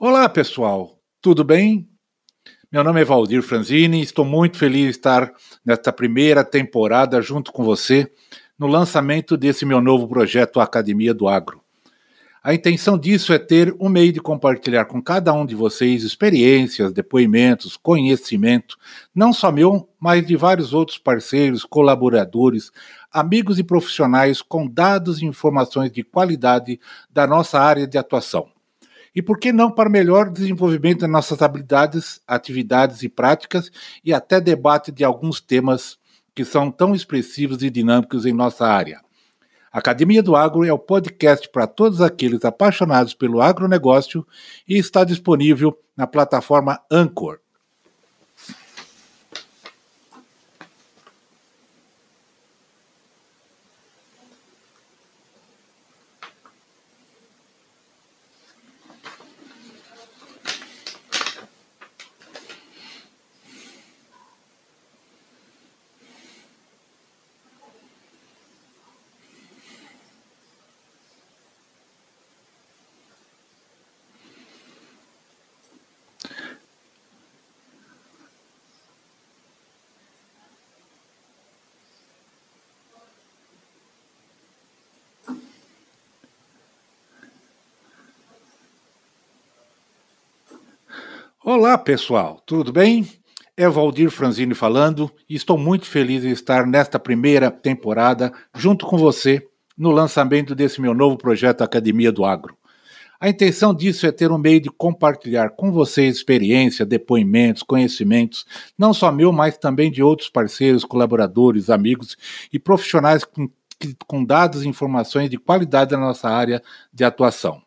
Olá, pessoal. Tudo bem? Meu nome é Valdir Franzini e estou muito feliz de estar nesta primeira temporada junto com você no lançamento desse meu novo projeto Academia do Agro. A intenção disso é ter um meio de compartilhar com cada um de vocês experiências, depoimentos, conhecimento, não só meu, mas de vários outros parceiros, colaboradores, amigos e profissionais com dados e informações de qualidade da nossa área de atuação e por que não para melhor desenvolvimento das nossas habilidades, atividades e práticas e até debate de alguns temas que são tão expressivos e dinâmicos em nossa área. A Academia do Agro é o podcast para todos aqueles apaixonados pelo agronegócio e está disponível na plataforma Anchor. Olá, pessoal, tudo bem? É Valdir Franzini falando e estou muito feliz em estar nesta primeira temporada junto com você no lançamento desse meu novo projeto Academia do Agro. A intenção disso é ter um meio de compartilhar com vocês experiência, depoimentos, conhecimentos, não só meu, mas também de outros parceiros, colaboradores, amigos e profissionais com, com dados e informações de qualidade da nossa área de atuação.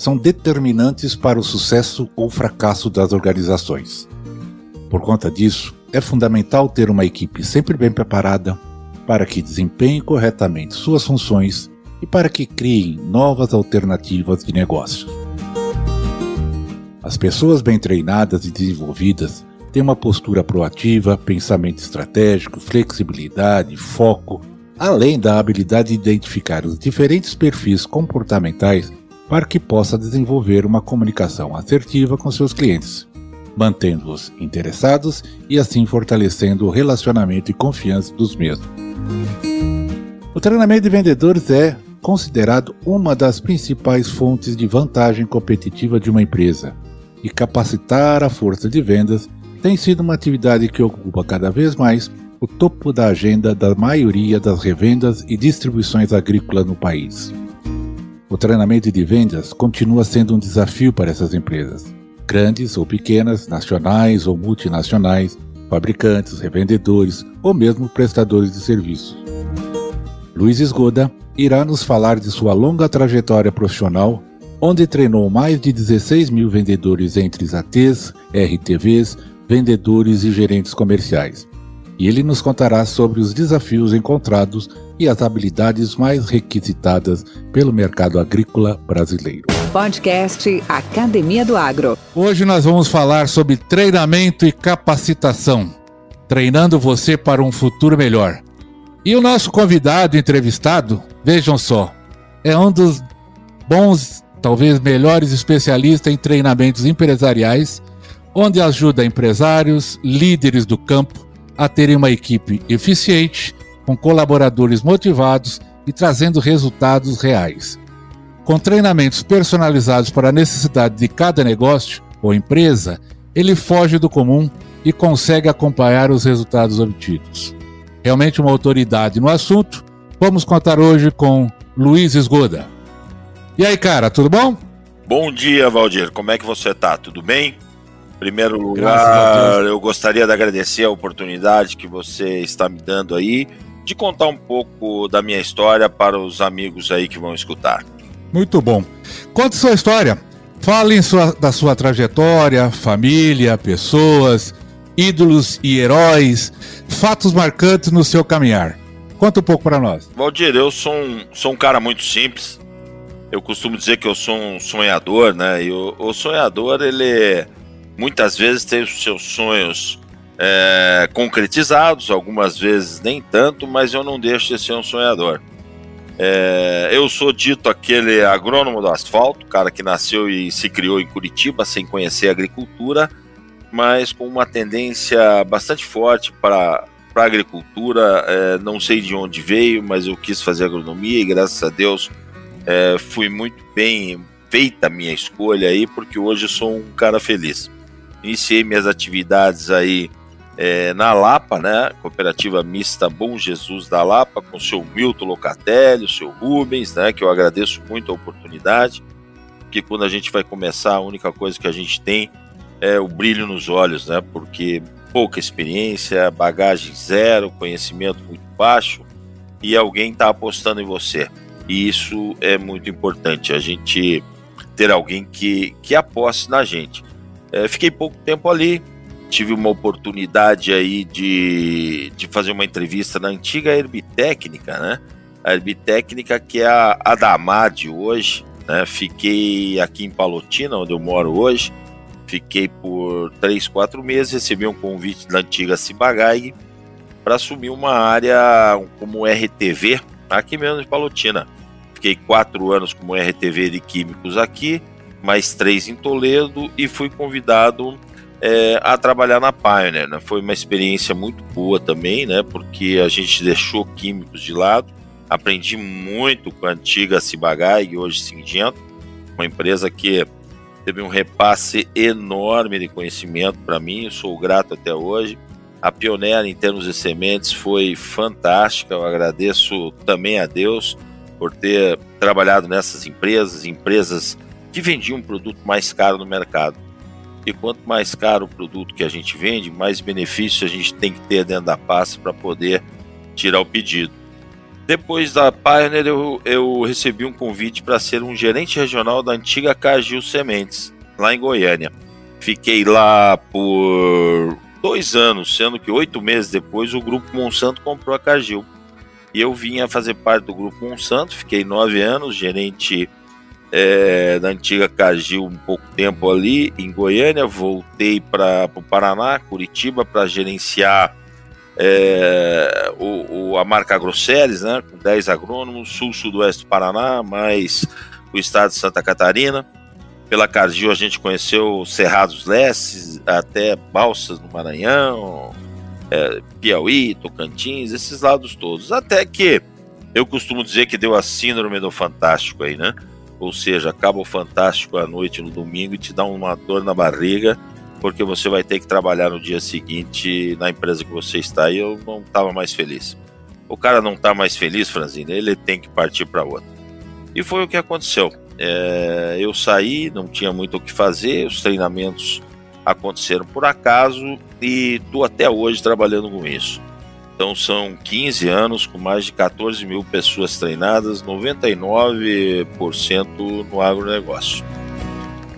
são determinantes para o sucesso ou fracasso das organizações. Por conta disso, é fundamental ter uma equipe sempre bem preparada para que desempenhe corretamente suas funções e para que criem novas alternativas de negócio. As pessoas bem treinadas e desenvolvidas têm uma postura proativa, pensamento estratégico, flexibilidade, foco, além da habilidade de identificar os diferentes perfis comportamentais para que possa desenvolver uma comunicação assertiva com seus clientes, mantendo-os interessados e assim fortalecendo o relacionamento e confiança dos mesmos. O treinamento de vendedores é considerado uma das principais fontes de vantagem competitiva de uma empresa, e capacitar a força de vendas tem sido uma atividade que ocupa cada vez mais o topo da agenda da maioria das revendas e distribuições agrícolas no país. O treinamento de vendas continua sendo um desafio para essas empresas, grandes ou pequenas, nacionais ou multinacionais, fabricantes, revendedores ou mesmo prestadores de serviços. Luiz Esgoda irá nos falar de sua longa trajetória profissional, onde treinou mais de 16 mil vendedores entre ATs, RTVs, vendedores e gerentes comerciais e ele nos contará sobre os desafios encontrados e as habilidades mais requisitadas pelo mercado agrícola brasileiro. Podcast Academia do Agro. Hoje nós vamos falar sobre treinamento e capacitação, treinando você para um futuro melhor. E o nosso convidado entrevistado, vejam só, é um dos bons, talvez melhores especialistas em treinamentos empresariais, onde ajuda empresários, líderes do campo a terem uma equipe eficiente, com colaboradores motivados e trazendo resultados reais. Com treinamentos personalizados para a necessidade de cada negócio ou empresa, ele foge do comum e consegue acompanhar os resultados obtidos. Realmente uma autoridade no assunto, vamos contar hoje com Luiz Esgoda. E aí, cara, tudo bom? Bom dia, Valdir. Como é que você tá? Tudo bem? primeiro lugar, eu gostaria de agradecer a oportunidade que você está me dando aí de contar um pouco da minha história para os amigos aí que vão escutar. Muito bom. Conte sua história. Falem sua, da sua trajetória, família, pessoas, ídolos e heróis, fatos marcantes no seu caminhar. Conta um pouco para nós. Valdir, eu sou um, sou um cara muito simples. Eu costumo dizer que eu sou um sonhador, né? E o, o sonhador, ele muitas vezes tem os seus sonhos é, concretizados, algumas vezes nem tanto, mas eu não deixo de ser um sonhador. É, eu sou dito aquele agrônomo do asfalto, cara que nasceu e se criou em Curitiba sem conhecer agricultura, mas com uma tendência bastante forte para a agricultura. É, não sei de onde veio, mas eu quis fazer agronomia e graças a Deus é, fui muito bem feita a minha escolha aí, porque hoje sou um cara feliz. Iniciei minhas atividades aí é, na Lapa, né? Cooperativa Mista Bom Jesus da Lapa, com o seu Milton Locatelli, o seu Rubens, né? Que eu agradeço muito a oportunidade, porque quando a gente vai começar, a única coisa que a gente tem é o brilho nos olhos, né? Porque pouca experiência, bagagem zero, conhecimento muito baixo e alguém está apostando em você. E isso é muito importante, a gente ter alguém que, que aposte na gente. É, fiquei pouco tempo ali, tive uma oportunidade aí de, de fazer uma entrevista na antiga Herbitécnica, né? A Herbitécnica que é a, a Amad hoje, né? Fiquei aqui em Palotina, onde eu moro hoje. Fiquei por três, quatro meses, recebi um convite da antiga Cibagai para assumir uma área como RTV aqui mesmo em Palotina. Fiquei quatro anos como RTV de Químicos aqui, mais três em Toledo e fui convidado é, a trabalhar na Pioneer. Né? Foi uma experiência muito boa também, né? Porque a gente deixou químicos de lado. Aprendi muito com a antiga Cibagai, hoje Singento, uma empresa que teve um repasse enorme de conhecimento para mim, sou grato até hoje. A pioneira em termos de sementes foi fantástica, eu agradeço também a Deus por ter trabalhado nessas empresas, empresas que vendiam um produto mais caro no mercado. E quanto mais caro o produto que a gente vende, mais benefício a gente tem que ter dentro da pasta para poder tirar o pedido. Depois da Pioneer, eu, eu recebi um convite para ser um gerente regional da antiga Cargill Sementes, lá em Goiânia. Fiquei lá por dois anos, sendo que oito meses depois o grupo Monsanto comprou a Cargill. E eu vim a fazer parte do grupo Monsanto, fiquei nove anos, gerente é, da antiga Cargill um pouco tempo ali em Goiânia, voltei para o Paraná, Curitiba, para gerenciar é, o, o, a marca Agrosseres, né, com 10 agrônomos, sul-sudoeste do Paraná, mais o estado de Santa Catarina. Pela Cargill a gente conheceu Cerrados Lestes, até Balsas no Maranhão, é, Piauí, Tocantins, esses lados todos. Até que eu costumo dizer que deu a síndrome do fantástico aí, né? Ou seja, acaba o Fantástico à noite no domingo e te dá uma dor na barriga, porque você vai ter que trabalhar no dia seguinte na empresa que você está e eu não estava mais feliz. O cara não está mais feliz, Franzina, ele tem que partir para outra. E foi o que aconteceu. É, eu saí, não tinha muito o que fazer, os treinamentos aconteceram por acaso e estou até hoje trabalhando com isso. Então são 15 anos com mais de 14 mil pessoas treinadas, 99% no agronegócio.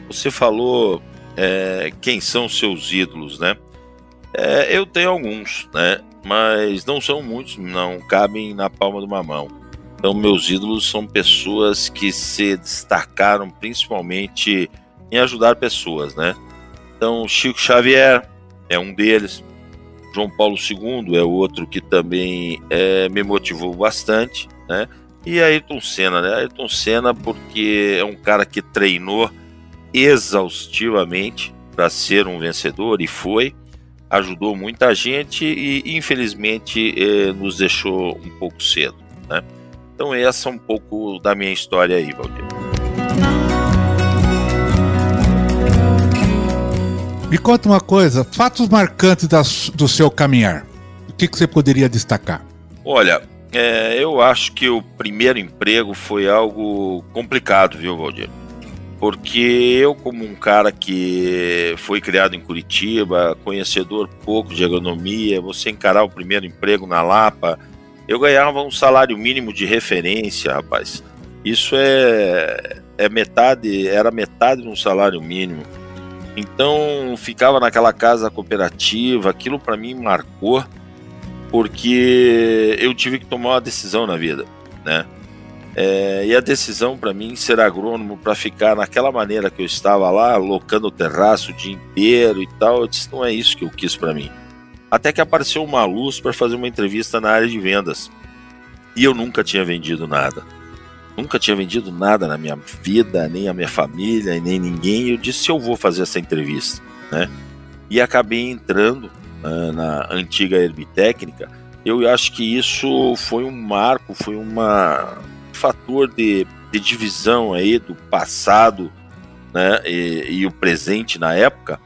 Você falou é, quem são seus ídolos, né? É, eu tenho alguns, né? Mas não são muitos, não cabem na palma de uma mão. Então, meus ídolos são pessoas que se destacaram principalmente em ajudar pessoas, né? Então, Chico Xavier é um deles, João Paulo II é outro que também é, me motivou bastante, né? E Ayrton Senna, né? Ayrton Senna porque é um cara que treinou exaustivamente para ser um vencedor e foi, ajudou muita gente e infelizmente eh, nos deixou um pouco cedo, né? Então essa é um pouco da minha história aí, Valdir. Me conta uma coisa, fatos marcantes das, do seu caminhar. O que, que você poderia destacar? Olha, é, eu acho que o primeiro emprego foi algo complicado, viu, Valdir? Porque eu, como um cara que foi criado em Curitiba, conhecedor pouco de agronomia, você encarar o primeiro emprego na Lapa, eu ganhava um salário mínimo de referência, rapaz. Isso é, é metade, era metade de um salário mínimo. Então ficava naquela casa cooperativa, aquilo para mim marcou, porque eu tive que tomar uma decisão na vida, né? É, e a decisão para mim ser agrônomo para ficar naquela maneira que eu estava lá, locando o terraço o dia inteiro e tal, eu disse, não é isso que eu quis para mim. Até que apareceu uma luz para fazer uma entrevista na área de vendas. E eu nunca tinha vendido nada. Nunca tinha vendido nada na minha vida, nem a minha família, nem ninguém. Eu disse, eu vou fazer essa entrevista, né? E acabei entrando uh, na antiga Herbitécnica. Eu acho que isso foi um marco, foi uma fator de, de divisão aí do passado né, e, e o presente na época,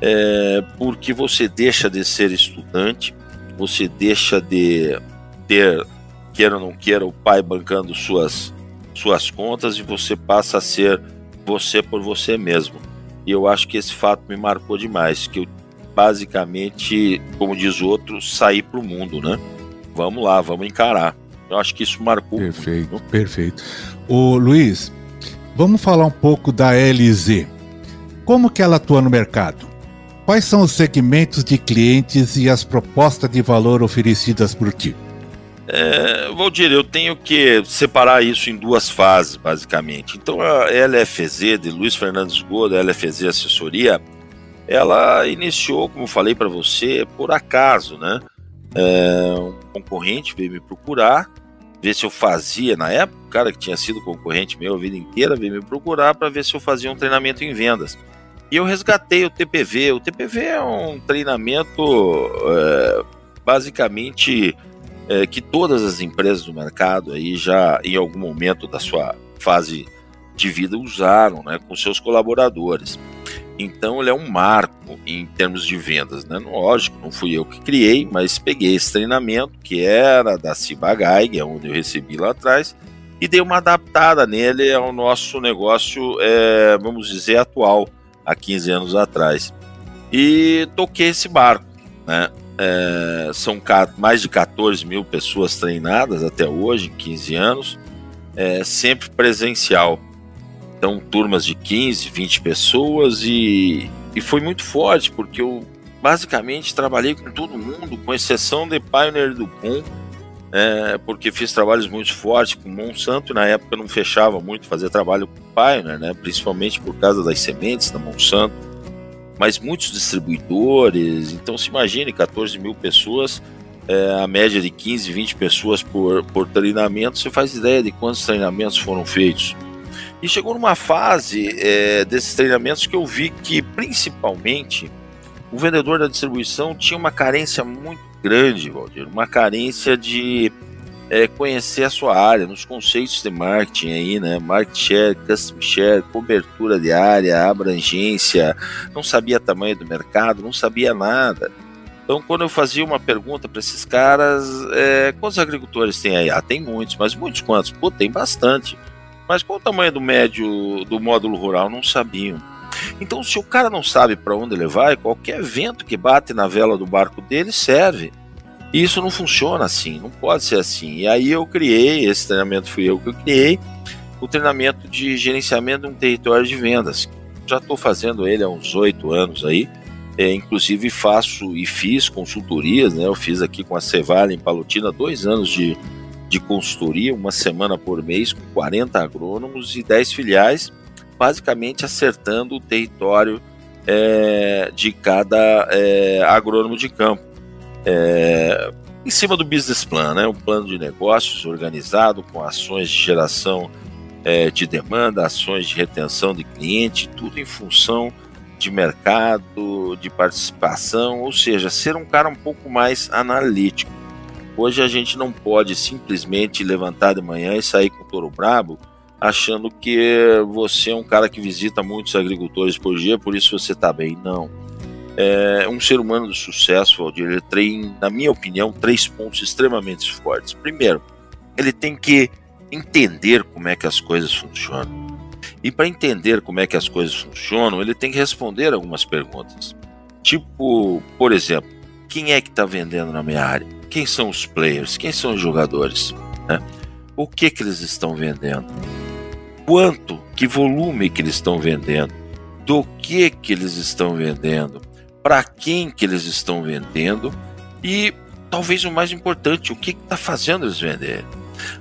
é, porque você deixa de ser estudante, você deixa de ter, queira ou não queira, o pai bancando suas, suas contas e você passa a ser você por você mesmo. E eu acho que esse fato me marcou demais, que eu basicamente, como diz o outro, saí para o mundo, né? Vamos lá, vamos encarar. Eu acho que isso marcou. Perfeito, muito. perfeito. O Luiz, vamos falar um pouco da LZ. Como que ela atua no mercado? Quais são os segmentos de clientes e as propostas de valor oferecidas por ti? É, Valdir, eu tenho que separar isso em duas fases, basicamente. Então, a LFZ, de Luiz Fernandes Goda, LFZ Assessoria, ela iniciou, como falei para você, por acaso, né? É, um concorrente veio me procurar ver se eu fazia na época, o cara que tinha sido concorrente meu a vida inteira veio me procurar para ver se eu fazia um treinamento em vendas. E eu resgatei o TPV. O TPV é um treinamento é, basicamente é, que todas as empresas do mercado aí já em algum momento da sua fase de vida usaram, né, com seus colaboradores. Então ele é um marco em termos de vendas, né? Lógico, não fui eu que criei, mas peguei esse treinamento que era da Cibagaig, é onde eu recebi lá atrás, e dei uma adaptada nele ao nosso negócio, é, vamos dizer, atual, há 15 anos atrás. E toquei esse barco, né? É, são mais de 14 mil pessoas treinadas até hoje, em 15 anos, é, sempre presencial. Então, turmas de 15, 20 pessoas e, e foi muito forte, porque eu basicamente trabalhei com todo mundo, com exceção de Pioneer do PUM, é, porque fiz trabalhos muito fortes com Monsanto, e na época não fechava muito fazer trabalho com Pioneer, né, principalmente por causa das sementes da Monsanto, mas muitos distribuidores, então se imagine 14 mil pessoas, é, a média de 15, 20 pessoas por, por treinamento, você faz ideia de quantos treinamentos foram feitos. E chegou numa fase é, desses treinamentos que eu vi que, principalmente, o vendedor da distribuição tinha uma carência muito grande, Valdir, uma carência de é, conhecer a sua área, nos conceitos de marketing aí, né? Market share, custom share, cobertura de área, abrangência, não sabia tamanho do mercado, não sabia nada. Então, quando eu fazia uma pergunta para esses caras, é, quantos agricultores tem aí? Ah, tem muitos, mas muitos quantos? Pô, tem bastante. Mas qual o tamanho do médio do módulo rural? Não sabiam. Então, se o cara não sabe para onde ele vai, qualquer vento que bate na vela do barco dele serve. E isso não funciona assim, não pode ser assim. E aí eu criei, esse treinamento fui eu que eu criei, o treinamento de gerenciamento de um território de vendas. Já estou fazendo ele há uns oito anos aí. É, inclusive faço e fiz consultorias, né? Eu fiz aqui com a Cevale em Palotina dois anos de de consultoria, uma semana por mês, com 40 agrônomos e 10 filiais, basicamente acertando o território é, de cada é, agrônomo de campo. É, em cima do business plan, né, um plano de negócios organizado com ações de geração é, de demanda, ações de retenção de cliente, tudo em função de mercado, de participação, ou seja, ser um cara um pouco mais analítico. Hoje a gente não pode simplesmente levantar de manhã e sair com o touro brabo achando que você é um cara que visita muitos agricultores por dia, por isso você está bem. Não. É um ser humano de sucesso, Valdir, ele tem, na minha opinião, três pontos extremamente fortes. Primeiro, ele tem que entender como é que as coisas funcionam. E para entender como é que as coisas funcionam, ele tem que responder algumas perguntas. Tipo, por exemplo, quem é que está vendendo na minha área? quem são os players, quem são os jogadores, né? o que, que eles estão vendendo. quanto, que volume que eles estão vendendo, do que que eles estão vendendo, para quem que eles estão vendendo e talvez o mais importante, o que está fazendo eles venderem.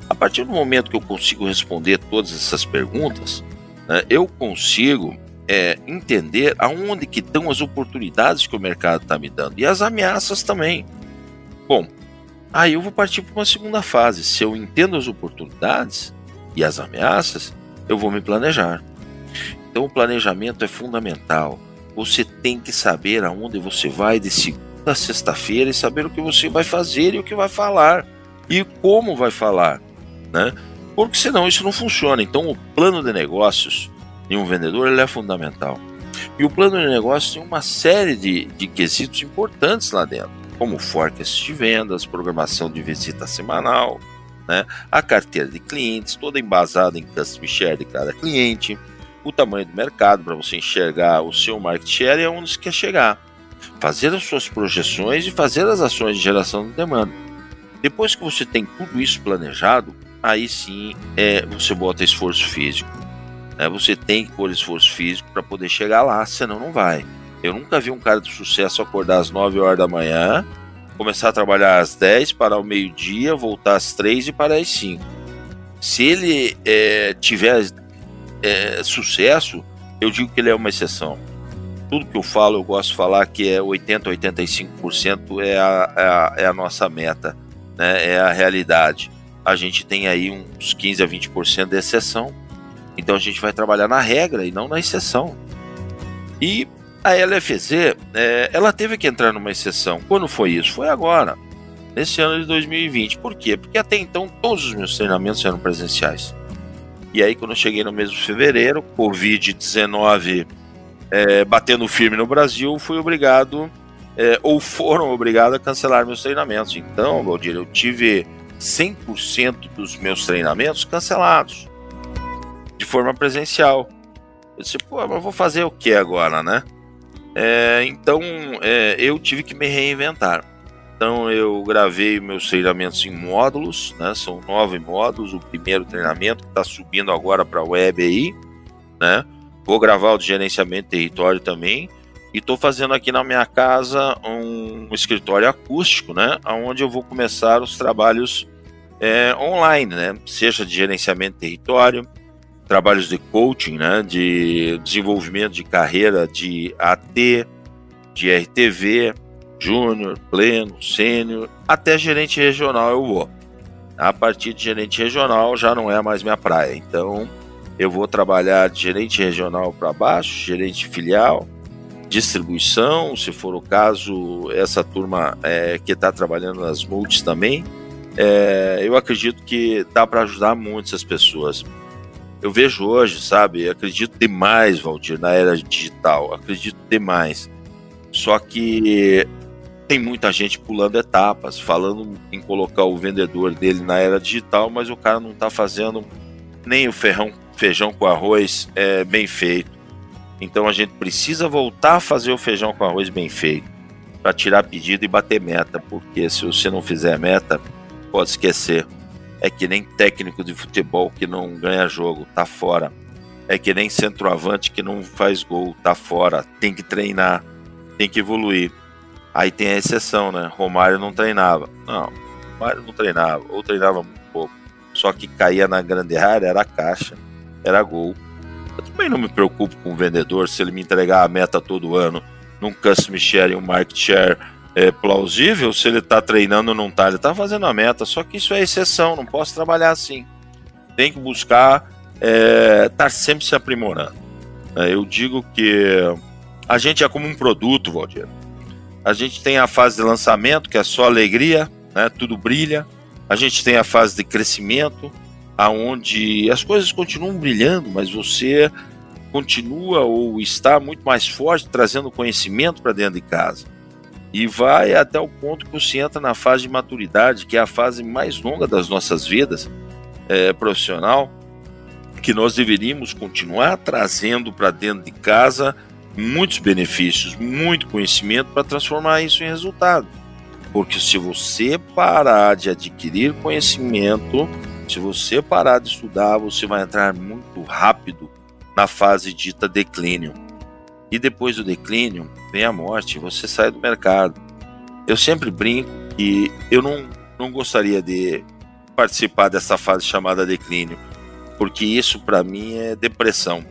A partir do momento que eu consigo responder todas essas perguntas, né, eu consigo é, entender aonde que estão as oportunidades que o mercado está me dando e as ameaças também. Bom, aí eu vou partir para uma segunda fase. Se eu entendo as oportunidades e as ameaças, eu vou me planejar. Então o planejamento é fundamental. Você tem que saber aonde você vai de segunda a sexta-feira e saber o que você vai fazer e o que vai falar e como vai falar, né? Porque senão isso não funciona. Então o plano de negócios de um vendedor ele é fundamental. E o plano de negócio tem uma série de, de quesitos importantes lá dentro, como forecast de vendas, programação de visita semanal, né? a carteira de clientes, toda embasada em customer share de cada cliente, o tamanho do mercado para você enxergar o seu market share e aonde você quer chegar. Fazer as suas projeções e fazer as ações de geração de demanda. Depois que você tem tudo isso planejado, aí sim é, você bota esforço físico. Né? Você tem que pôr esforço físico para poder chegar lá, senão não vai. Eu nunca vi um cara de sucesso acordar às 9 horas da manhã, começar a trabalhar às 10, parar ao meio-dia, voltar às 3 e parar às 5. Se ele é, tiver é, sucesso, eu digo que ele é uma exceção. Tudo que eu falo, eu gosto de falar que é 80, 85% é a, é, a, é a nossa meta, né? é a realidade. A gente tem aí uns 15 a 20% de exceção. Então a gente vai trabalhar na regra e não na exceção. E a LFZ, é, ela teve que entrar numa exceção. Quando foi isso? Foi agora, nesse ano de 2020. Por quê? Porque até então todos os meus treinamentos eram presenciais. E aí, quando eu cheguei no mês de fevereiro, Covid-19 é, batendo firme no Brasil, fui obrigado, é, ou foram obrigados a cancelar meus treinamentos. Então, Valdir, eu tive 100% dos meus treinamentos cancelados, de forma presencial. Eu disse, pô, mas vou fazer o que agora, né? É, então, é, eu tive que me reinventar. Então eu gravei meus treinamentos em módulos, né? São nove módulos. O primeiro treinamento está subindo agora para a web aí, né? Vou gravar o de gerenciamento de território também. E estou fazendo aqui na minha casa um, escritório acústico, né? Onde eu vou começar os trabalhos é, online, né? Seja de gerenciamento de território, trabalhos de coaching, né? De desenvolvimento de carreira de AT, de RTV, júnior, pleno, sênior, até gerente regional eu vou. A partir de gerente regional já não é mais minha praia. Então eu vou trabalhar de gerente regional para baixo, gerente filial, distribuição, se for o caso, essa turma é, que está trabalhando nas multis também. É, eu acredito que dá para ajudar muitas pessoas. Eu vejo hoje, sabe, acredito demais, Valdir, na era digital, acredito demais. Só que tem muita gente pulando etapas, falando em colocar o vendedor dele na era digital, mas o cara não está fazendo nem o ferrão, feijão com arroz é, bem feito. Então a gente precisa voltar a fazer o feijão com arroz bem feito para tirar pedido e bater meta, porque se você não fizer meta, pode esquecer. É que nem técnico de futebol que não ganha jogo, tá fora. É que nem centroavante que não faz gol, tá fora. Tem que treinar, tem que evoluir. Aí tem a exceção, né? Romário não treinava. Não, Romário não treinava, ou treinava muito pouco. Só que caía na grande área, era caixa, era gol. Eu também não me preocupo com o vendedor se ele me entregar a meta todo ano num customer share e um market share é, plausível, se ele está treinando ou não está. Ele está fazendo a meta, só que isso é exceção, não posso trabalhar assim. Tem que buscar estar é, tá sempre se aprimorando. É, eu digo que a gente é como um produto, Valdir. A gente tem a fase de lançamento, que é só alegria, né? tudo brilha. A gente tem a fase de crescimento, aonde as coisas continuam brilhando, mas você continua ou está muito mais forte, trazendo conhecimento para dentro de casa. E vai até o ponto que você entra na fase de maturidade, que é a fase mais longa das nossas vidas é, profissional, que nós deveríamos continuar trazendo para dentro de casa muitos benefícios, muito conhecimento para transformar isso em resultado. Porque se você parar de adquirir conhecimento, Se você parar de estudar, você vai entrar muito rápido na fase dita declínio. E depois do declínio, vem a morte, você sai do mercado. Eu sempre brinco que eu não, não gostaria de participar dessa fase chamada declínio, porque isso para mim é depressão.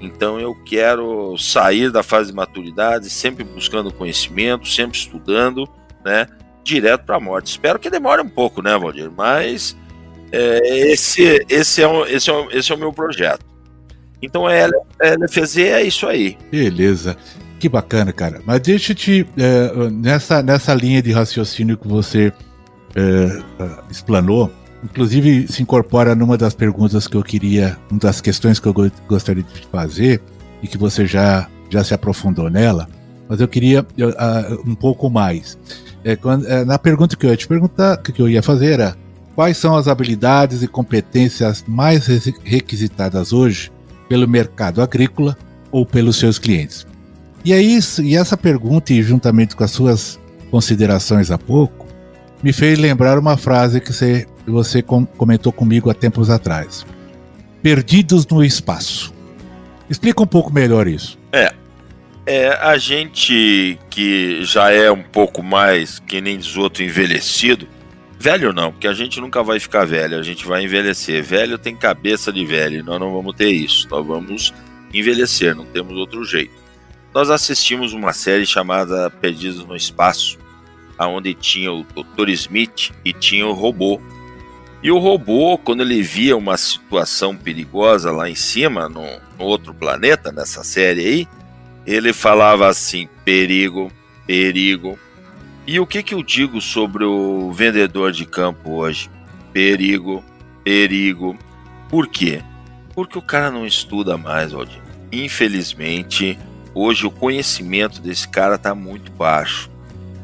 Então eu quero sair da fase de maturidade, sempre buscando conhecimento, sempre estudando, né? Direto para a morte. Espero que demore um pouco, né, Valdir? Mas é, esse, esse, é um, esse, é um, esse é o meu projeto. Então é LFZ é isso aí. Beleza. Que bacana, cara. Mas deixa eu te. É, nessa, nessa linha de raciocínio que você é, explanou, inclusive se incorpora numa das perguntas que eu queria, uma das questões que eu gostaria de fazer, e que você já, já se aprofundou nela, mas eu queria uh, um pouco mais. É, quando, é, na pergunta que eu ia te perguntar, que eu ia fazer era quais são as habilidades e competências mais requisitadas hoje pelo mercado agrícola ou pelos seus clientes? E é isso, e essa pergunta, e juntamente com as suas considerações há pouco, me fez lembrar uma frase que você, você comentou comigo há tempos atrás. Perdidos no espaço. Explica um pouco melhor isso. É. É, a gente que já é um pouco mais, que nem diz outro, envelhecido, velho não, porque a gente nunca vai ficar velho, a gente vai envelhecer. Velho tem cabeça de velho, nós não vamos ter isso, nós vamos envelhecer, não temos outro jeito nós assistimos uma série chamada Perdidos no Espaço, aonde tinha o Dr. Smith e tinha o robô. E o robô, quando ele via uma situação perigosa lá em cima, no, no outro planeta, nessa série aí, ele falava assim: perigo, perigo. E o que, que eu digo sobre o vendedor de campo hoje? Perigo, perigo. Por quê? Porque o cara não estuda mais, Valdir. Infelizmente, Hoje o conhecimento desse cara está muito baixo.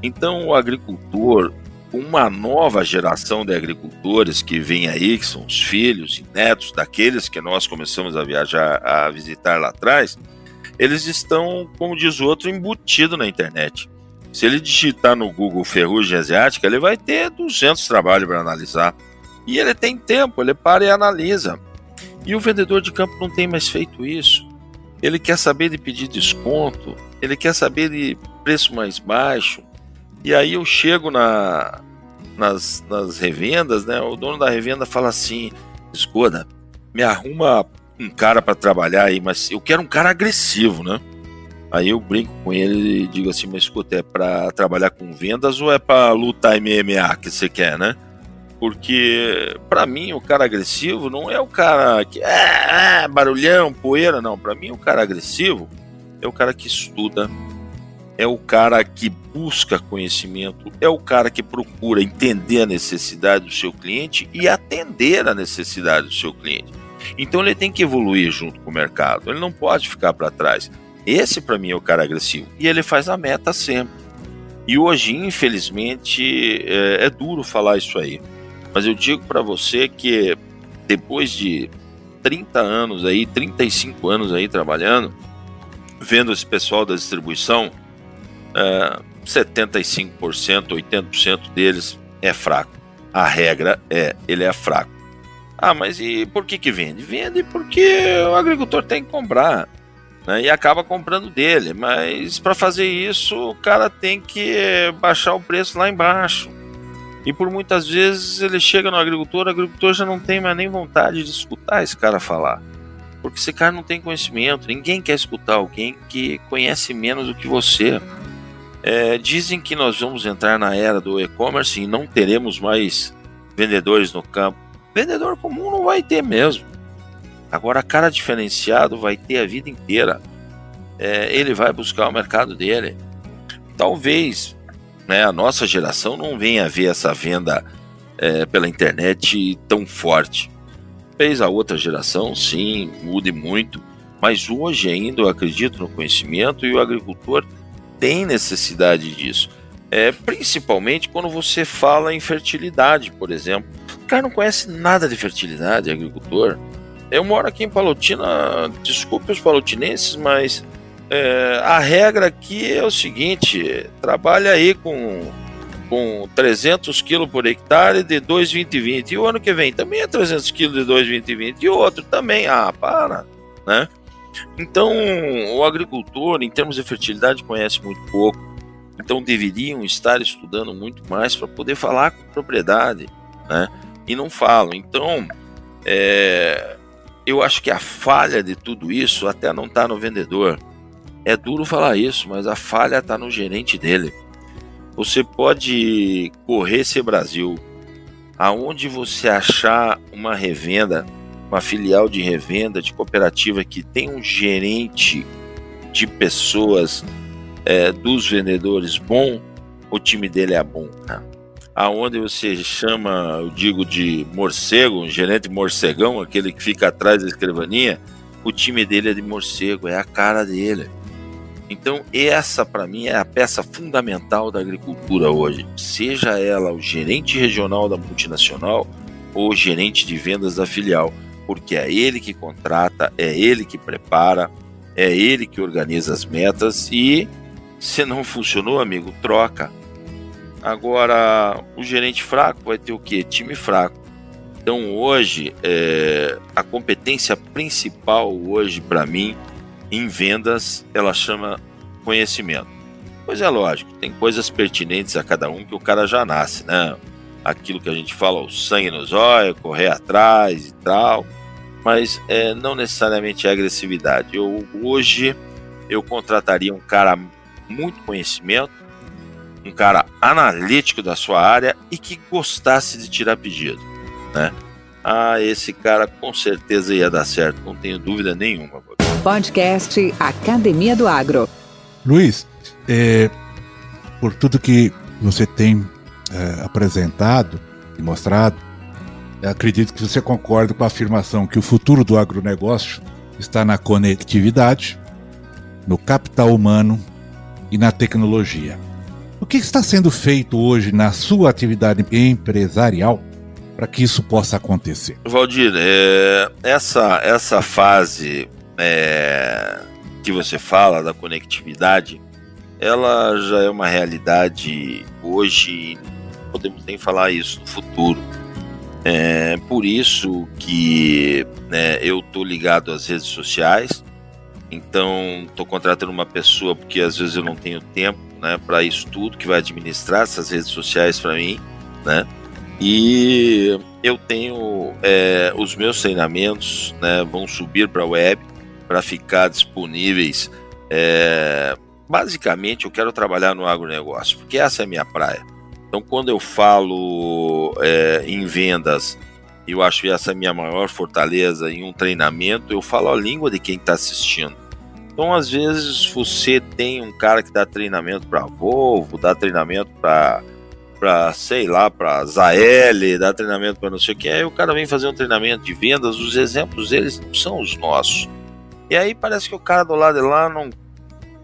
Então o agricultor, uma nova geração de agricultores que vem aí, que são os filhos e netos daqueles que nós começamos a viajar, a visitar lá atrás, eles estão, como diz o outro, embutidos na internet. Se ele digitar no Google ferrugem asiática, ele vai ter 200 trabalhos para analisar. E ele tem tempo, ele para e analisa. E o vendedor de campo não tem mais feito isso ele quer saber de pedir desconto, ele quer saber de preço mais baixo. E aí eu chego na, nas, nas revendas, né? O dono da revenda fala assim: escuta, me arruma um cara para trabalhar aí, mas eu quero um cara agressivo, né? Aí eu brinco com ele e digo assim: mas escuta, é para trabalhar com vendas ou é para lutar MMA que você quer, né? Porque, para mim, o cara agressivo não é o cara que é, é barulhão, poeira, não. Para mim, o cara agressivo é o cara que estuda, é o cara que busca conhecimento, é o cara que procura entender a necessidade do seu cliente e atender a necessidade do seu cliente. Então ele tem que evoluir junto com o mercado, ele não pode ficar para trás. Esse para mim é o cara agressivo e ele faz a meta sempre. E hoje, infelizmente, é, é duro falar isso aí. Mas eu digo para você que depois de 30 anos aí, 35 anos aí trabalhando, vendo esse pessoal da distribuição, é, 75%, 80% deles é fraco. A regra é, ele é fraco. Ah, mas e por que que vende? Vende porque o agricultor tem que comprar. Né, e acaba comprando dele. Mas para fazer isso, o cara tem que baixar o preço lá embaixo. E por muitas vezes ele chega no agricultor, o agricultor já não tem mais nem vontade de escutar esse cara falar. Porque esse cara não tem conhecimento, ninguém quer escutar alguém que conhece menos do que você. É, dizem que nós vamos entrar na era do e-commerce e não teremos mais vendedores no campo. Vendedor comum não vai ter mesmo. Agora, cara diferenciado vai ter a vida inteira. É, ele vai buscar o mercado dele. Talvez né, a nossa geração não vem a ver essa venda é, pela internet tão forte. Fez a outra geração, sim, mude muito, mas hoje ainda eu acredito no conhecimento e o agricultor tem necessidade disso. É, principalmente quando você fala em fertilidade, por exemplo. O cara não conhece nada de fertilidade, agricultor. Eu moro aqui em Palotina, desculpe os palotinenses, mas é, a regra aqui é o seguinte: trabalha aí com com 300 quilos por hectare de 2,2020 e o ano que vem também é 300 quilos de 2,2020 e o outro também, ah, para, né? Então, o agricultor, em termos de fertilidade, conhece muito pouco, então deveriam estar estudando muito mais para poder falar com propriedade, né? E não falam. Então, é, eu acho que a falha de tudo isso até não está no vendedor. É duro falar isso, mas a falha está no gerente dele. Você pode correr esse Brasil, aonde você achar uma revenda, uma filial de revenda de cooperativa que tem um gerente de pessoas é, dos vendedores bom, o time dele é bom. Né? Aonde você chama, eu digo de morcego, um gerente morcegão, aquele que fica atrás da escrivaninha, o time dele é de morcego, é a cara dele. Então, essa para mim é a peça fundamental da agricultura hoje. Seja ela o gerente regional da multinacional ou o gerente de vendas da filial, porque é ele que contrata, é ele que prepara, é ele que organiza as metas e se não funcionou, amigo, troca. Agora, o gerente fraco vai ter o quê? Time fraco. Então, hoje, é, a competência principal hoje para mim em vendas, ela chama conhecimento. Pois é lógico, tem coisas pertinentes a cada um que o cara já nasce, né? Aquilo que a gente fala, o sangue nos olhos, correr atrás e tal, mas é, não necessariamente a agressividade. Eu, hoje eu contrataria um cara muito conhecimento, um cara analítico da sua área e que gostasse de tirar pedido, né? Ah, esse cara com certeza ia dar certo, não tenho dúvida nenhuma. Podcast Academia do Agro. Luiz, é, por tudo que você tem é, apresentado e mostrado, acredito que você concorda com a afirmação que o futuro do agronegócio está na conectividade, no capital humano e na tecnologia. O que está sendo feito hoje na sua atividade empresarial para que isso possa acontecer? Valdir, é, essa, essa fase é, que você fala da conectividade, ela já é uma realidade hoje, podemos nem falar isso no futuro. É por isso que né, eu tô ligado às redes sociais, então estou contratando uma pessoa porque às vezes eu não tenho tempo né, para isso tudo que vai administrar essas redes sociais para mim, né? E eu tenho é, os meus treinamentos né, vão subir para a web para ficar disponíveis. É, basicamente, eu quero trabalhar no agronegócio, porque essa é a minha praia. Então, quando eu falo é, em vendas, eu acho que essa é a minha maior fortaleza em um treinamento, eu falo a língua de quem está assistindo. Então, às vezes, você tem um cara que dá treinamento para Volvo, dá treinamento para para sei lá, para Zael, dá treinamento para não sei o que, aí o cara vem fazer um treinamento de vendas, os exemplos deles não são os nossos. E aí parece que o cara do lado de lá não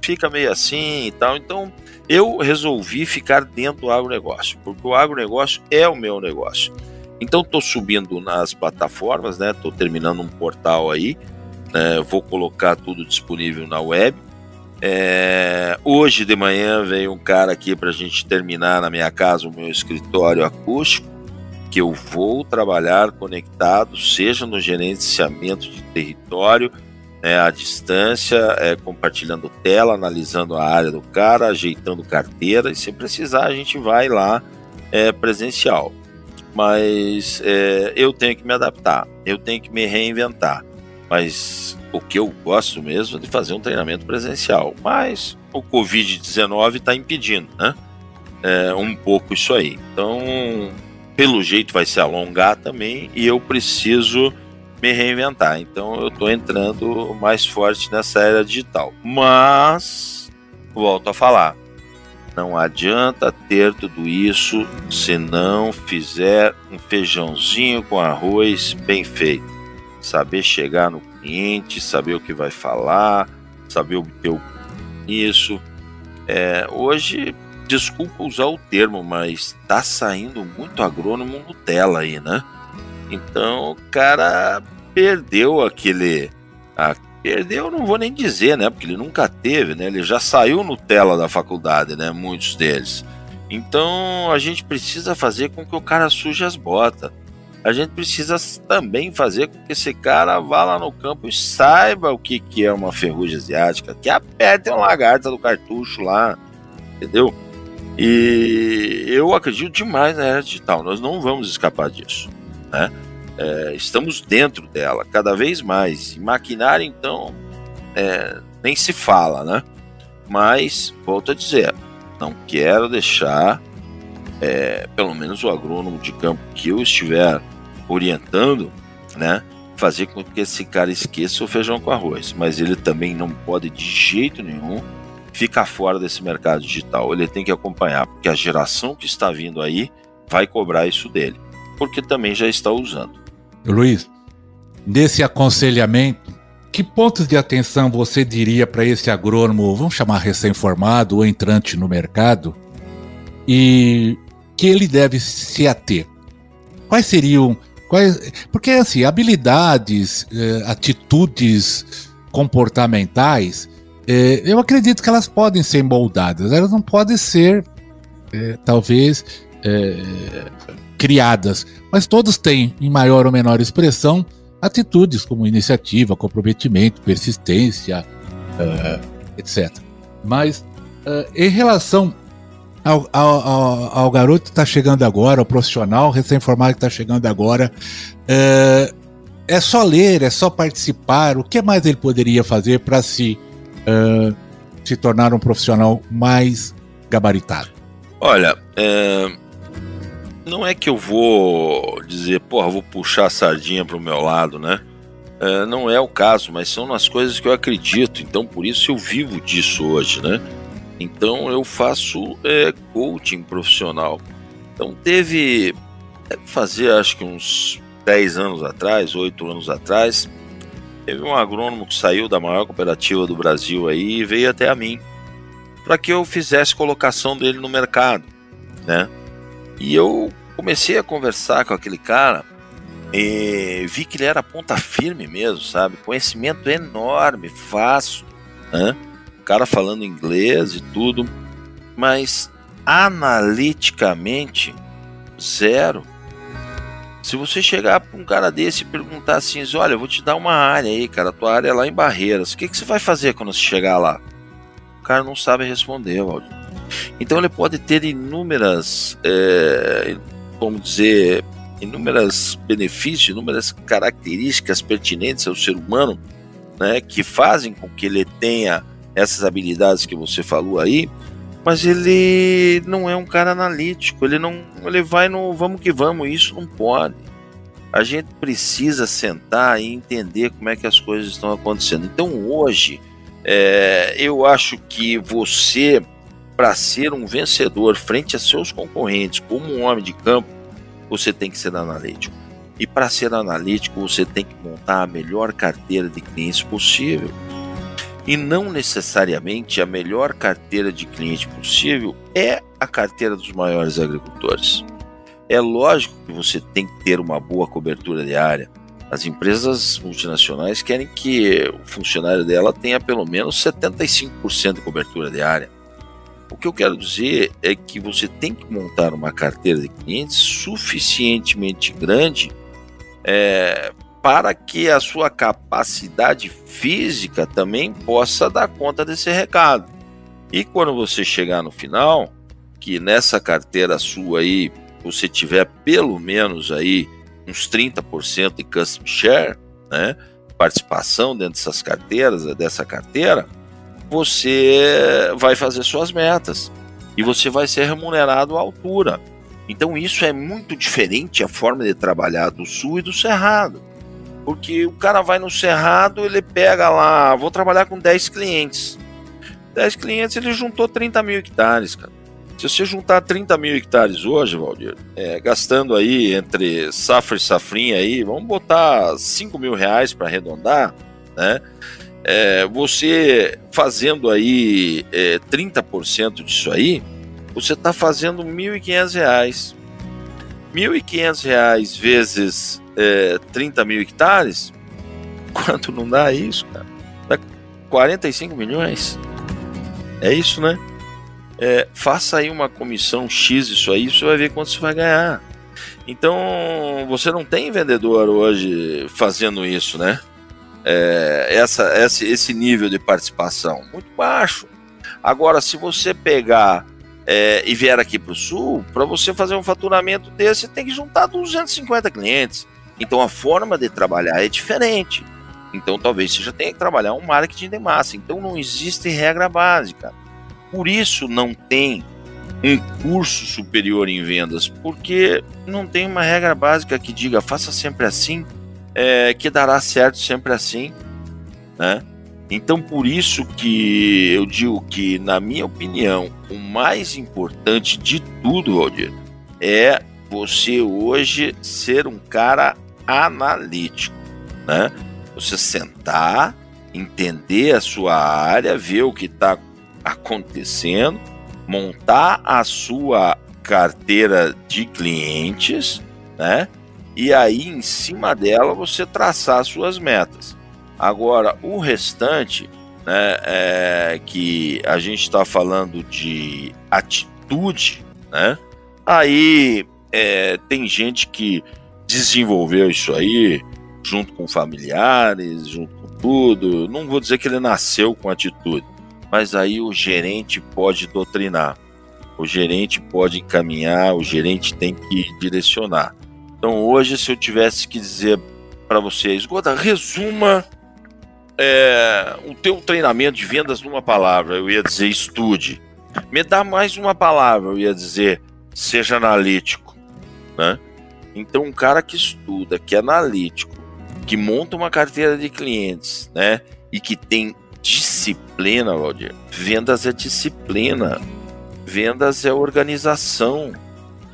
fica meio assim e tal. Então eu resolvi ficar dentro do agronegócio, porque o agronegócio é o meu negócio. Então estou subindo nas plataformas, né? Estou terminando um portal aí, né, vou colocar tudo disponível na web. É, hoje de manhã veio um cara aqui para a gente terminar na minha casa o meu escritório acústico, que eu vou trabalhar conectado, seja no gerenciamento de território, né, à distância, é, compartilhando tela, analisando a área do cara, ajeitando carteira, e se precisar a gente vai lá é, presencial. Mas é, eu tenho que me adaptar, eu tenho que me reinventar. Mas o que eu gosto mesmo é de fazer um treinamento presencial. Mas o Covid-19 está impedindo, né? É, um pouco isso aí. Então, pelo jeito vai se alongar também e eu preciso me reinventar. Então eu estou entrando mais forte nessa era digital. Mas, volto a falar, não adianta ter tudo isso se não fizer um feijãozinho com arroz bem feito. Saber chegar no cliente, saber o que vai falar, saber obter o isso. É, hoje, desculpa usar o termo, mas tá saindo muito agrônomo Nutella aí, né? Então o cara perdeu aquele. A, perdeu, não vou nem dizer, né? Porque ele nunca teve, né? Ele já saiu no tela da faculdade, né? Muitos deles. Então a gente precisa fazer com que o cara suje as botas. A gente precisa também fazer com que esse cara vá lá no campo e saiba o que, que é uma ferrugem asiática, que aperte uma lagarta do cartucho lá, entendeu? E eu acredito demais na era digital, nós não vamos escapar disso, né? É, estamos dentro dela cada vez mais. E maquinário, então, é, nem se fala, né? Mas, volto a dizer, não quero deixar, é, pelo menos o agrônomo de campo que eu estiver orientando, né? Fazer com que esse cara esqueça o feijão com arroz. Mas ele também não pode, de jeito nenhum, ficar fora desse mercado digital. Ele tem que acompanhar, porque a geração que está vindo aí vai cobrar isso dele, porque também já está usando. Luiz, nesse aconselhamento, que pontos de atenção você diria para esse agrônomo, vamos chamar recém-formado ou entrante no mercado, e que ele deve se ater? Quais seriam. Quais, porque, assim, habilidades, eh, atitudes comportamentais, eh, eu acredito que elas podem ser moldadas, elas não podem ser, eh, talvez, criadas, mas todos têm, em maior ou menor expressão, atitudes como iniciativa, comprometimento, persistência, uh, etc. Mas uh, em relação ao, ao, ao, ao garoto que está chegando agora, ao profissional recém-formado que está chegando agora, uh, é só ler, é só participar. O que mais ele poderia fazer para se, se tornar um profissional mais gabaritado? Olha, é, não é que eu vou dizer, porra, vou puxar a sardinha pro meu lado, né? É, não é o caso, mas são nas coisas que eu acredito, então por isso eu vivo disso hoje, né? Então eu faço é, coaching profissional. Então teve, deve fazer acho que uns 10 anos atrás, 8 anos atrás, teve um agrônomo que saiu da maior cooperativa do Brasil aí e veio até a mim para que eu fizesse colocação dele no mercado, né? E eu comecei a conversar com aquele cara e vi que ele era ponta firme mesmo, sabe? Conhecimento enorme, fácil, né? O cara falando inglês e tudo, mas analiticamente zero. Se você chegar para um cara desse e perguntar assim, olha, eu vou te dar uma área aí, cara, tua área é lá em Barreiras, o que, que você vai fazer quando você chegar lá? O cara não sabe responder, Valdir. Então ele pode ter inúmeras, é, vamos dizer, inúmeras benefícios, inúmeras características pertinentes ao ser humano, né, que fazem com que ele tenha essas habilidades que você falou aí, mas ele não é um cara analítico, ele não, ele vai no vamos que vamos, isso não pode. A gente precisa sentar e entender como é que as coisas estão acontecendo. Então hoje, é, eu acho que você para ser um vencedor frente a seus concorrentes, como um homem de campo, você tem que ser analítico. E para ser analítico, você tem que montar a melhor carteira de clientes possível. E não necessariamente a melhor carteira de cliente possível é a carteira dos maiores agricultores. É lógico que você tem que ter uma boa cobertura de área. As empresas multinacionais querem que o funcionário dela tenha pelo menos 75% de cobertura de área. O que eu quero dizer é que você tem que montar uma carteira de clientes suficientemente grande é, para que a sua capacidade física também possa dar conta desse recado. E quando você chegar no final, que nessa carteira sua aí você tiver pelo menos aí uns 30% de custom share, né? Participação dentro dessas carteiras, dessa carteira, você vai fazer suas metas e você vai ser remunerado à altura. Então isso é muito diferente a forma de trabalhar do sul e do cerrado. Porque o cara vai no cerrado, ele pega lá, vou trabalhar com 10 clientes. 10 clientes, ele juntou 30 mil hectares, cara. Se você juntar 30 mil hectares hoje, Valdir, é, gastando aí entre safra e safrinha aí, vamos botar 5 mil reais para arredondar, né? É, você fazendo aí é, 30% disso aí, você está fazendo R$ 1.500. R$ 1.500 vezes é, 30 mil hectares, quanto não dá isso, cara? Dá 45 milhões. É isso, né? é, faça aí uma comissão X isso aí, você vai ver quanto você vai ganhar. Então, você não tem vendedor hoje fazendo isso, né? É, essa, esse, esse nível de participação, muito baixo. Agora, se você pegar é, e vier aqui para o Sul, para você fazer um faturamento desse, tem que juntar 250 clientes. Então, a forma de trabalhar é diferente. Então, talvez você já tenha que trabalhar um marketing de massa. Então, não existe regra básica. Por isso, não tem um curso superior em vendas, porque não tem uma regra básica que diga faça sempre assim, é, que dará certo sempre assim, né? Então por isso que eu digo que, na minha opinião, o mais importante de tudo, Valdir, é você hoje ser um cara analítico, né? Você sentar, entender a sua área, ver o que está acontecendo montar a sua carteira de clientes, né? E aí em cima dela você traçar suas metas. Agora o restante, né? É que a gente está falando de atitude, né? Aí é, tem gente que desenvolveu isso aí junto com familiares, junto com tudo. Não vou dizer que ele nasceu com atitude, mas aí o gerente pode doutrinar, o gerente pode encaminhar, o gerente tem que direcionar. Então hoje, se eu tivesse que dizer para vocês, Goda, resuma é, o teu treinamento de vendas numa palavra, eu ia dizer estude. Me dá mais uma palavra, eu ia dizer seja analítico, né? Então um cara que estuda, que é analítico, que monta uma carteira de clientes, né? E que tem disciplina, Valdir. Vendas é disciplina. Vendas é organização.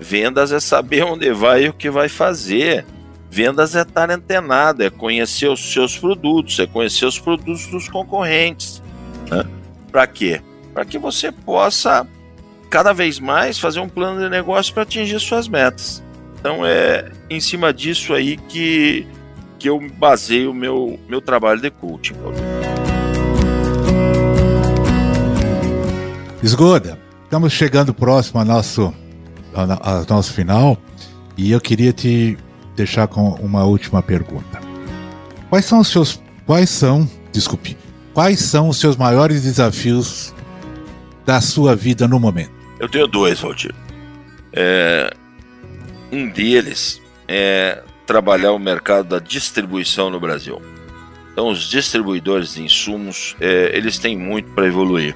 Vendas é saber onde vai e o que vai fazer. Vendas é estar antenado, é conhecer os seus produtos, é conhecer os produtos dos concorrentes. Né? Para quê? Para que você possa cada vez mais fazer um plano de negócio para atingir suas metas. Então é em cima disso aí que, que eu baseio o meu, meu trabalho de coaching. Esgoda, estamos chegando próximo ao nosso, ao nosso final e eu queria te deixar com uma última pergunta. Quais são os seus, quais são, desculpe, quais são os seus maiores desafios da sua vida no momento? Eu tenho dois, Valdir. É, um deles é trabalhar o mercado da distribuição no Brasil. Então, os distribuidores de insumos, é, eles têm muito para evoluir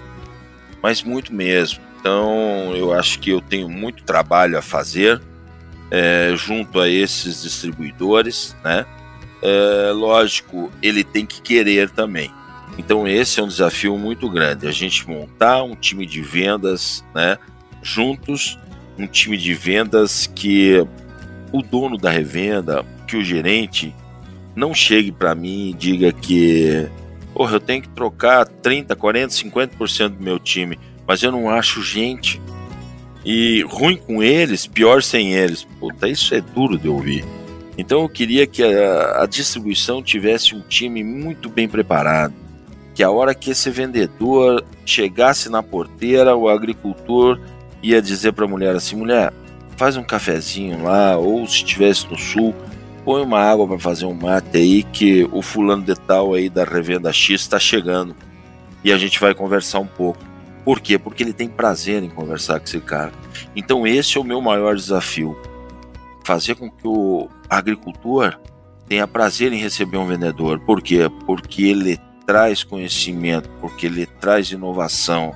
mas muito mesmo. Então, eu acho que eu tenho muito trabalho a fazer é, junto a esses distribuidores, né? É, lógico, ele tem que querer também. Então, esse é um desafio muito grande, a gente montar um time de vendas, né? Juntos, um time de vendas que o dono da revenda, que o gerente não chegue para mim e diga que Porra, eu tenho que trocar 30, 40, 50% do meu time, mas eu não acho gente. E ruim com eles, pior sem eles. Puta, isso é duro de ouvir. Então eu queria que a, a distribuição tivesse um time muito bem preparado. Que a hora que esse vendedor chegasse na porteira, o agricultor ia dizer para a mulher assim: mulher, faz um cafezinho lá, ou se estivesse no sul, põe uma água para fazer um mate aí que o fulano de tal aí da revenda X está chegando e a gente vai conversar um pouco. Por quê? Porque ele tem prazer em conversar com esse cara. Então esse é o meu maior desafio. Fazer com que o agricultor tenha prazer em receber um vendedor. Por quê? Porque ele traz conhecimento, porque ele traz inovação,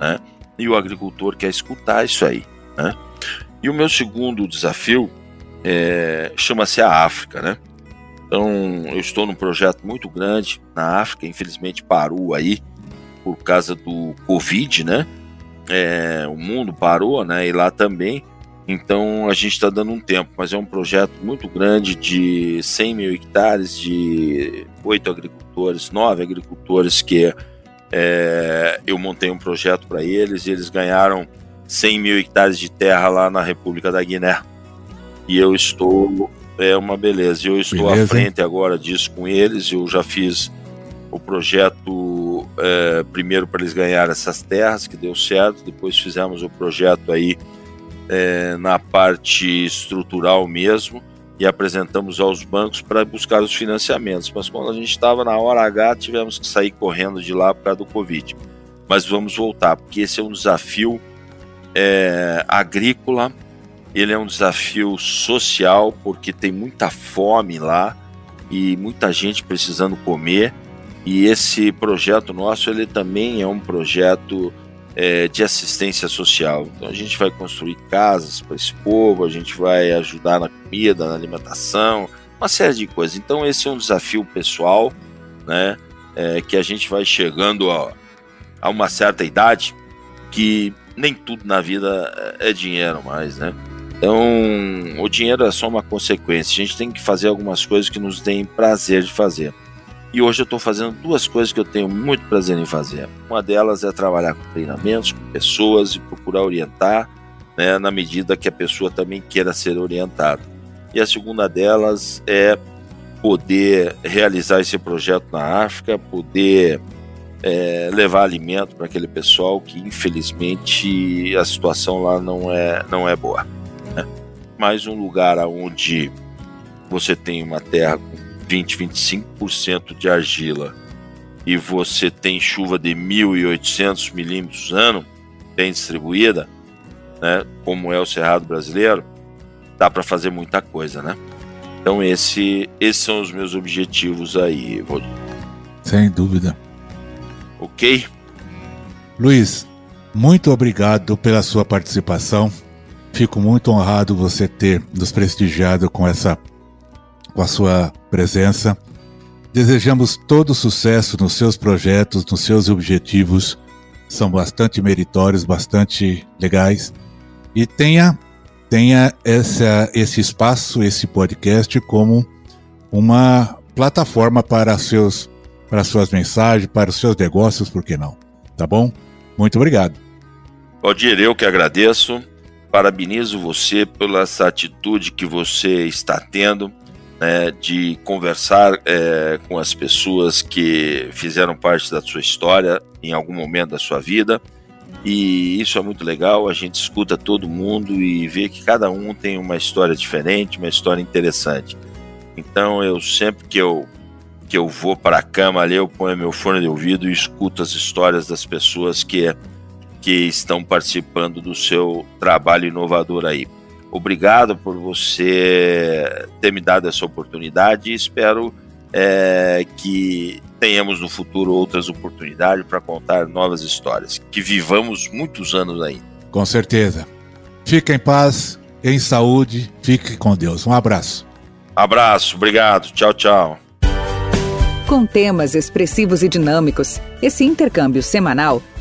né? E o agricultor quer escutar isso aí, né? E o meu segundo desafio é, chama-se a África, né? Então, eu estou num projeto muito grande na África, infelizmente parou aí por causa do Covid, né? É, o mundo parou, né? E lá também. Então, a gente está dando um tempo, mas é um projeto muito grande de 100 mil hectares, de oito agricultores, nove agricultores que é, eu montei um projeto para eles e eles ganharam 100 mil hectares de terra lá na República da Guiné e eu estou é uma beleza. Eu estou beleza, à frente hein? agora disso com eles. Eu já fiz o projeto é, primeiro para eles ganharem essas terras, que deu certo, depois fizemos o projeto aí é, na parte estrutural mesmo e apresentamos aos bancos para buscar os financiamentos. Mas quando a gente estava na hora H, tivemos que sair correndo de lá causa do Covid. Mas vamos voltar, porque esse é um desafio é, agrícola, ele é um desafio social, porque tem muita fome lá e muita gente precisando comer. E esse projeto nosso, ele também é um projeto é, de assistência social. Então a gente vai construir casas para esse povo, a gente vai ajudar na comida, na alimentação, uma série de coisas. Então esse é um desafio pessoal, né? É, que a gente vai chegando a, a uma certa idade que nem tudo na vida é, dinheiro mais, né? Então, o dinheiro é só uma consequência. A gente tem que fazer algumas coisas que nos deem prazer de fazer. E hoje eu estou fazendo duas coisas que eu tenho muito prazer em fazer. Uma delas é trabalhar com treinamentos, com pessoas e procurar orientar, né, na medida que a pessoa também queira ser orientada. E a segunda delas é poder realizar esse projeto na África, poder é, levar alimento para aquele pessoal que infelizmente a situação lá não é, não é boa. Né? Um lugar onde você tem uma terra com 20, 25% de argila e você tem chuva de 1.800 milímetros ano, bem distribuída, né, como é o Cerrado brasileiro, dá para fazer muita coisa, né? Então esse, esses são os meus objetivos aí, Valdir. Sem dúvida. Ok? Luiz, muito obrigado pela sua participação. Fico muito honrado você ter nos prestigiado com essa com a sua presença. Desejamos todo sucesso nos seus projetos, nos seus objetivos. São bastante meritórios, bastante legais. E tenha, tenha essa, esse espaço, esse podcast como uma plataforma para, seus, para suas mensagens, para os seus negócios, por que não? Tá bom? Muito obrigado. Valdir, eu que agradeço. Parabenizo você pela essa atitude que você está tendo né, de conversar é, com as pessoas que fizeram parte da sua história em algum momento da sua vida. E isso é muito legal, a gente escuta todo mundo e vê que cada um tem uma história diferente, uma história interessante. Então eu sempre que eu que eu vou para a cama ali, eu ponho meu fone de ouvido e escuto as histórias das pessoas que que estão participando do seu trabalho inovador aí. Obrigado por você ter me dado essa oportunidade e espero é, que tenhamos no futuro outras oportunidades para contar novas histórias. Que vivamos muitos anos ainda. Com certeza. Fique em paz, em saúde, fique com Deus. Um abraço. Abraço, obrigado. Tchau, tchau. Com temas expressivos e dinâmicos, esse intercâmbio semanal